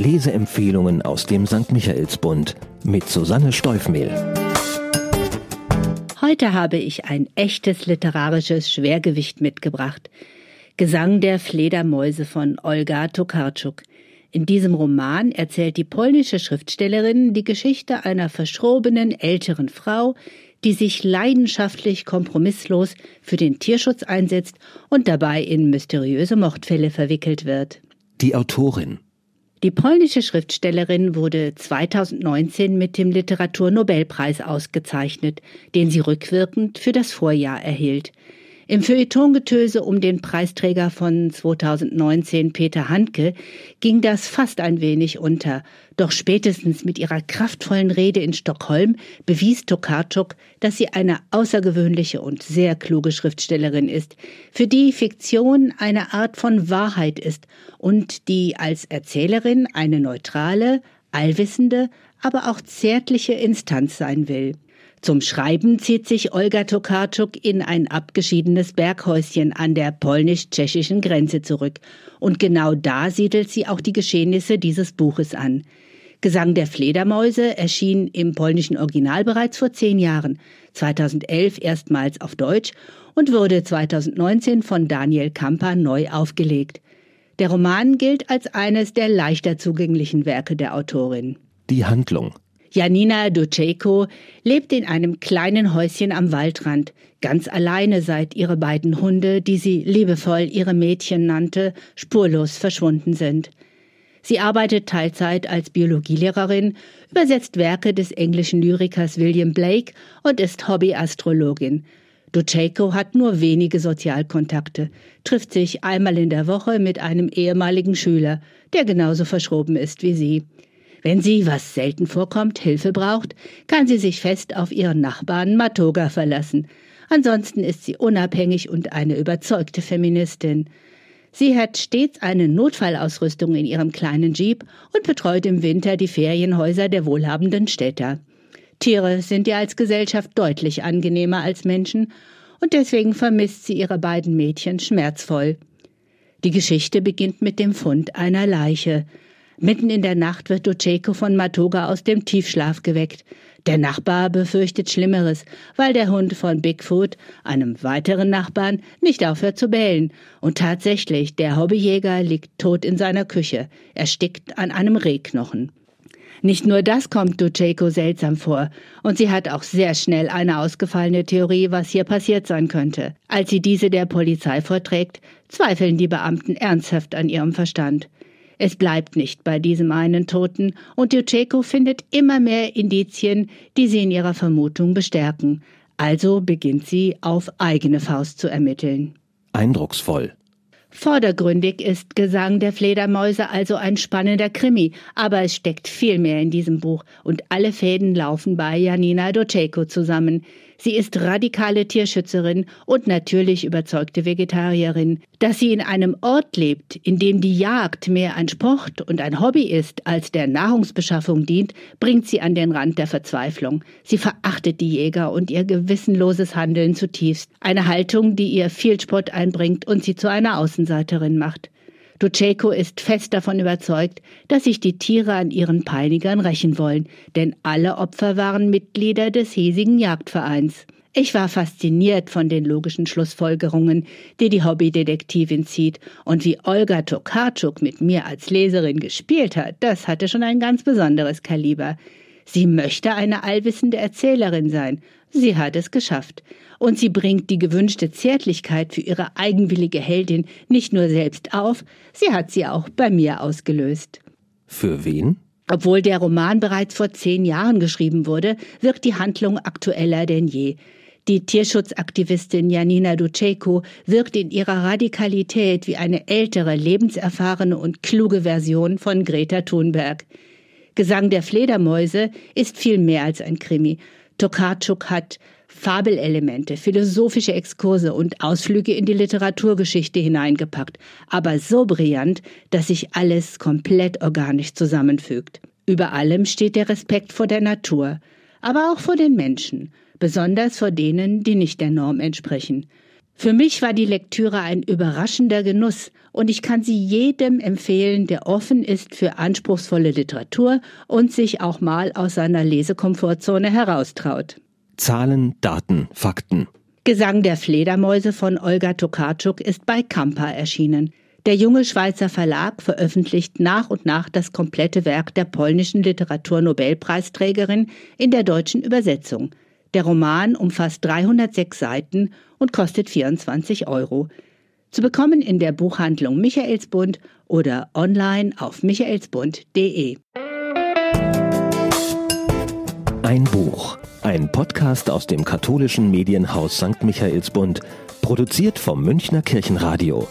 Leseempfehlungen aus dem St. Michaelsbund mit Susanne Steufmehl. Heute habe ich ein echtes literarisches Schwergewicht mitgebracht. Gesang der Fledermäuse von Olga Tokarczuk. In diesem Roman erzählt die polnische Schriftstellerin die Geschichte einer verschrobenen älteren Frau, die sich leidenschaftlich kompromisslos für den Tierschutz einsetzt und dabei in mysteriöse Mordfälle verwickelt wird. Die Autorin die polnische Schriftstellerin wurde 2019 mit dem Literaturnobelpreis ausgezeichnet, den sie rückwirkend für das Vorjahr erhielt. Im Feuilletongetöse um den Preisträger von 2019 Peter Handke ging das fast ein wenig unter. Doch spätestens mit ihrer kraftvollen Rede in Stockholm bewies Tokarczuk, dass sie eine außergewöhnliche und sehr kluge Schriftstellerin ist, für die Fiktion eine Art von Wahrheit ist und die als Erzählerin eine neutrale, allwissende, aber auch zärtliche Instanz sein will. Zum Schreiben zieht sich Olga Tokarczuk in ein abgeschiedenes Berghäuschen an der polnisch-tschechischen Grenze zurück. Und genau da siedelt sie auch die Geschehnisse dieses Buches an. Gesang der Fledermäuse erschien im polnischen Original bereits vor zehn Jahren, 2011 erstmals auf Deutsch und wurde 2019 von Daniel Kamper neu aufgelegt. Der Roman gilt als eines der leichter zugänglichen Werke der Autorin. Die Handlung Janina Duceko lebt in einem kleinen Häuschen am Waldrand, ganz alleine seit ihre beiden Hunde, die sie liebevoll ihre Mädchen nannte, spurlos verschwunden sind. Sie arbeitet Teilzeit als Biologielehrerin, übersetzt Werke des englischen Lyrikers William Blake und ist Hobbyastrologin. Duceko hat nur wenige Sozialkontakte, trifft sich einmal in der Woche mit einem ehemaligen Schüler, der genauso verschroben ist wie sie. Wenn sie, was selten vorkommt, Hilfe braucht, kann sie sich fest auf ihren Nachbarn Matoga verlassen. Ansonsten ist sie unabhängig und eine überzeugte Feministin. Sie hat stets eine Notfallausrüstung in ihrem kleinen Jeep und betreut im Winter die Ferienhäuser der wohlhabenden Städter. Tiere sind ihr als Gesellschaft deutlich angenehmer als Menschen und deswegen vermisst sie ihre beiden Mädchen schmerzvoll. Die Geschichte beginnt mit dem Fund einer Leiche. Mitten in der Nacht wird Duceko von Matoga aus dem Tiefschlaf geweckt. Der Nachbar befürchtet Schlimmeres, weil der Hund von Bigfoot, einem weiteren Nachbarn, nicht aufhört zu bellen. Und tatsächlich, der Hobbyjäger liegt tot in seiner Küche, erstickt an einem Rehknochen. Nicht nur das kommt Duceko seltsam vor, und sie hat auch sehr schnell eine ausgefallene Theorie, was hier passiert sein könnte. Als sie diese der Polizei vorträgt, zweifeln die Beamten ernsthaft an ihrem Verstand. Es bleibt nicht bei diesem einen Toten, und Jucheko findet immer mehr Indizien, die sie in ihrer Vermutung bestärken. Also beginnt sie auf eigene Faust zu ermitteln. Eindrucksvoll. Vordergründig ist Gesang der Fledermäuse also ein spannender Krimi, aber es steckt viel mehr in diesem Buch und alle Fäden laufen bei Janina Doceko zusammen. Sie ist radikale Tierschützerin und natürlich überzeugte Vegetarierin. Dass sie in einem Ort lebt, in dem die Jagd mehr ein Sport und ein Hobby ist, als der Nahrungsbeschaffung dient, bringt sie an den Rand der Verzweiflung. Sie verachtet die Jäger und ihr gewissenloses Handeln zutiefst. Eine Haltung, die ihr viel Spott einbringt und sie zu einer Außenseiterin macht. Duceko ist fest davon überzeugt, dass sich die Tiere an ihren Peinigern rächen wollen, denn alle Opfer waren Mitglieder des hiesigen Jagdvereins. Ich war fasziniert von den logischen Schlussfolgerungen, die die Hobbydetektivin zieht, und wie Olga Tokarczuk mit mir als Leserin gespielt hat, das hatte schon ein ganz besonderes Kaliber. Sie möchte eine allwissende Erzählerin sein. Sie hat es geschafft und sie bringt die gewünschte Zärtlichkeit für ihre eigenwillige Heldin nicht nur selbst auf, sie hat sie auch bei mir ausgelöst. Für wen? Obwohl der Roman bereits vor zehn Jahren geschrieben wurde, wirkt die Handlung aktueller denn je. Die Tierschutzaktivistin Janina Duceko wirkt in ihrer Radikalität wie eine ältere, lebenserfahrene und kluge Version von Greta Thunberg. Gesang der Fledermäuse ist viel mehr als ein Krimi. Tokarczuk hat Fabelelemente, philosophische Exkurse und Ausflüge in die Literaturgeschichte hineingepackt, aber so brillant, dass sich alles komplett organisch zusammenfügt. Über allem steht der Respekt vor der Natur, aber auch vor den Menschen, besonders vor denen, die nicht der Norm entsprechen. Für mich war die Lektüre ein überraschender Genuss und ich kann sie jedem empfehlen, der offen ist für anspruchsvolle Literatur und sich auch mal aus seiner Lesekomfortzone heraustraut. Zahlen, Daten, Fakten. Gesang der Fledermäuse von Olga Tokarczuk ist bei Kampa erschienen. Der junge Schweizer Verlag veröffentlicht nach und nach das komplette Werk der polnischen Literaturnobelpreisträgerin in der deutschen Übersetzung. Der Roman umfasst 306 Seiten und kostet 24 Euro. Zu bekommen in der Buchhandlung Michaelsbund oder online auf michaelsbund.de. Ein Buch. Ein Podcast aus dem katholischen Medienhaus St. Michaelsbund, produziert vom Münchner Kirchenradio.